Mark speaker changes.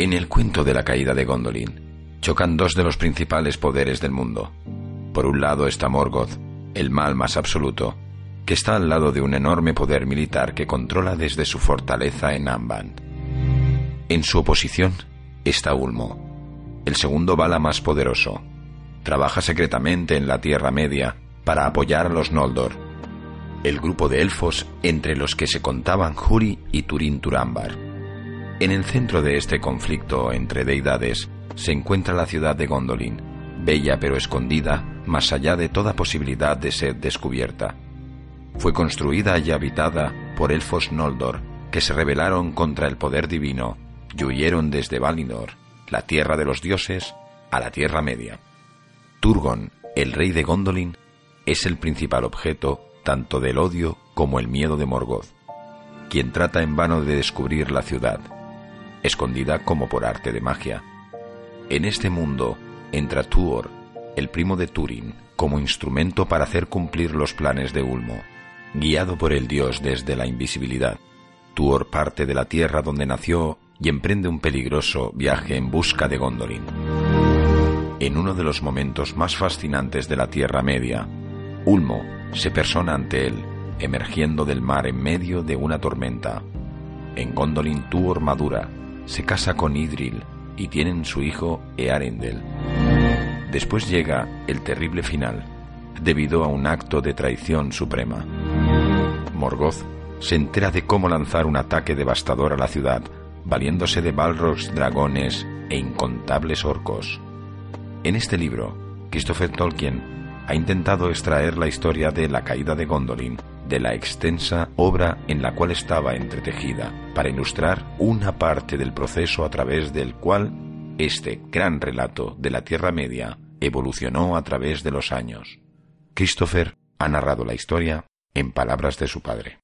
Speaker 1: En el cuento de la caída de Gondolin, chocan dos de los principales poderes del mundo. Por un lado está Morgoth, el mal más absoluto, que está al lado de un enorme poder militar que controla desde su fortaleza en Amban. En su oposición está Ulmo, el segundo bala más poderoso. Trabaja secretamente en la Tierra Media para apoyar a los Noldor, el grupo de elfos entre los que se contaban Huri y Turin Turambar. En el centro de este conflicto entre deidades se encuentra la ciudad de Gondolin, bella pero escondida, más allá de toda posibilidad de ser descubierta. Fue construida y habitada por elfos Noldor, que se rebelaron contra el poder divino y huyeron desde Valinor, la tierra de los dioses, a la Tierra Media. Turgon, el rey de Gondolin, es el principal objeto tanto del odio como el miedo de Morgoth, quien trata en vano de descubrir la ciudad escondida como por arte de magia. En este mundo entra Tuor, el primo de Turin, como instrumento para hacer cumplir los planes de Ulmo. Guiado por el dios desde la invisibilidad, Tuor parte de la tierra donde nació y emprende un peligroso viaje en busca de Gondolin. En uno de los momentos más fascinantes de la Tierra Media, Ulmo se persona ante él, emergiendo del mar en medio de una tormenta. En Gondolin Tuor madura se casa con Idril y tienen su hijo Earendel. Después llega el terrible final, debido a un acto de traición suprema. Morgoth se entera de cómo lanzar un ataque devastador a la ciudad, valiéndose de balrogs, dragones e incontables orcos. En este libro, Christopher Tolkien ha intentado extraer la historia de la caída de Gondolin de la extensa obra en la cual estaba entretejida, para ilustrar una parte del proceso a través del cual este gran relato de la Tierra Media evolucionó a través de los años. Christopher ha narrado la historia en palabras de su padre.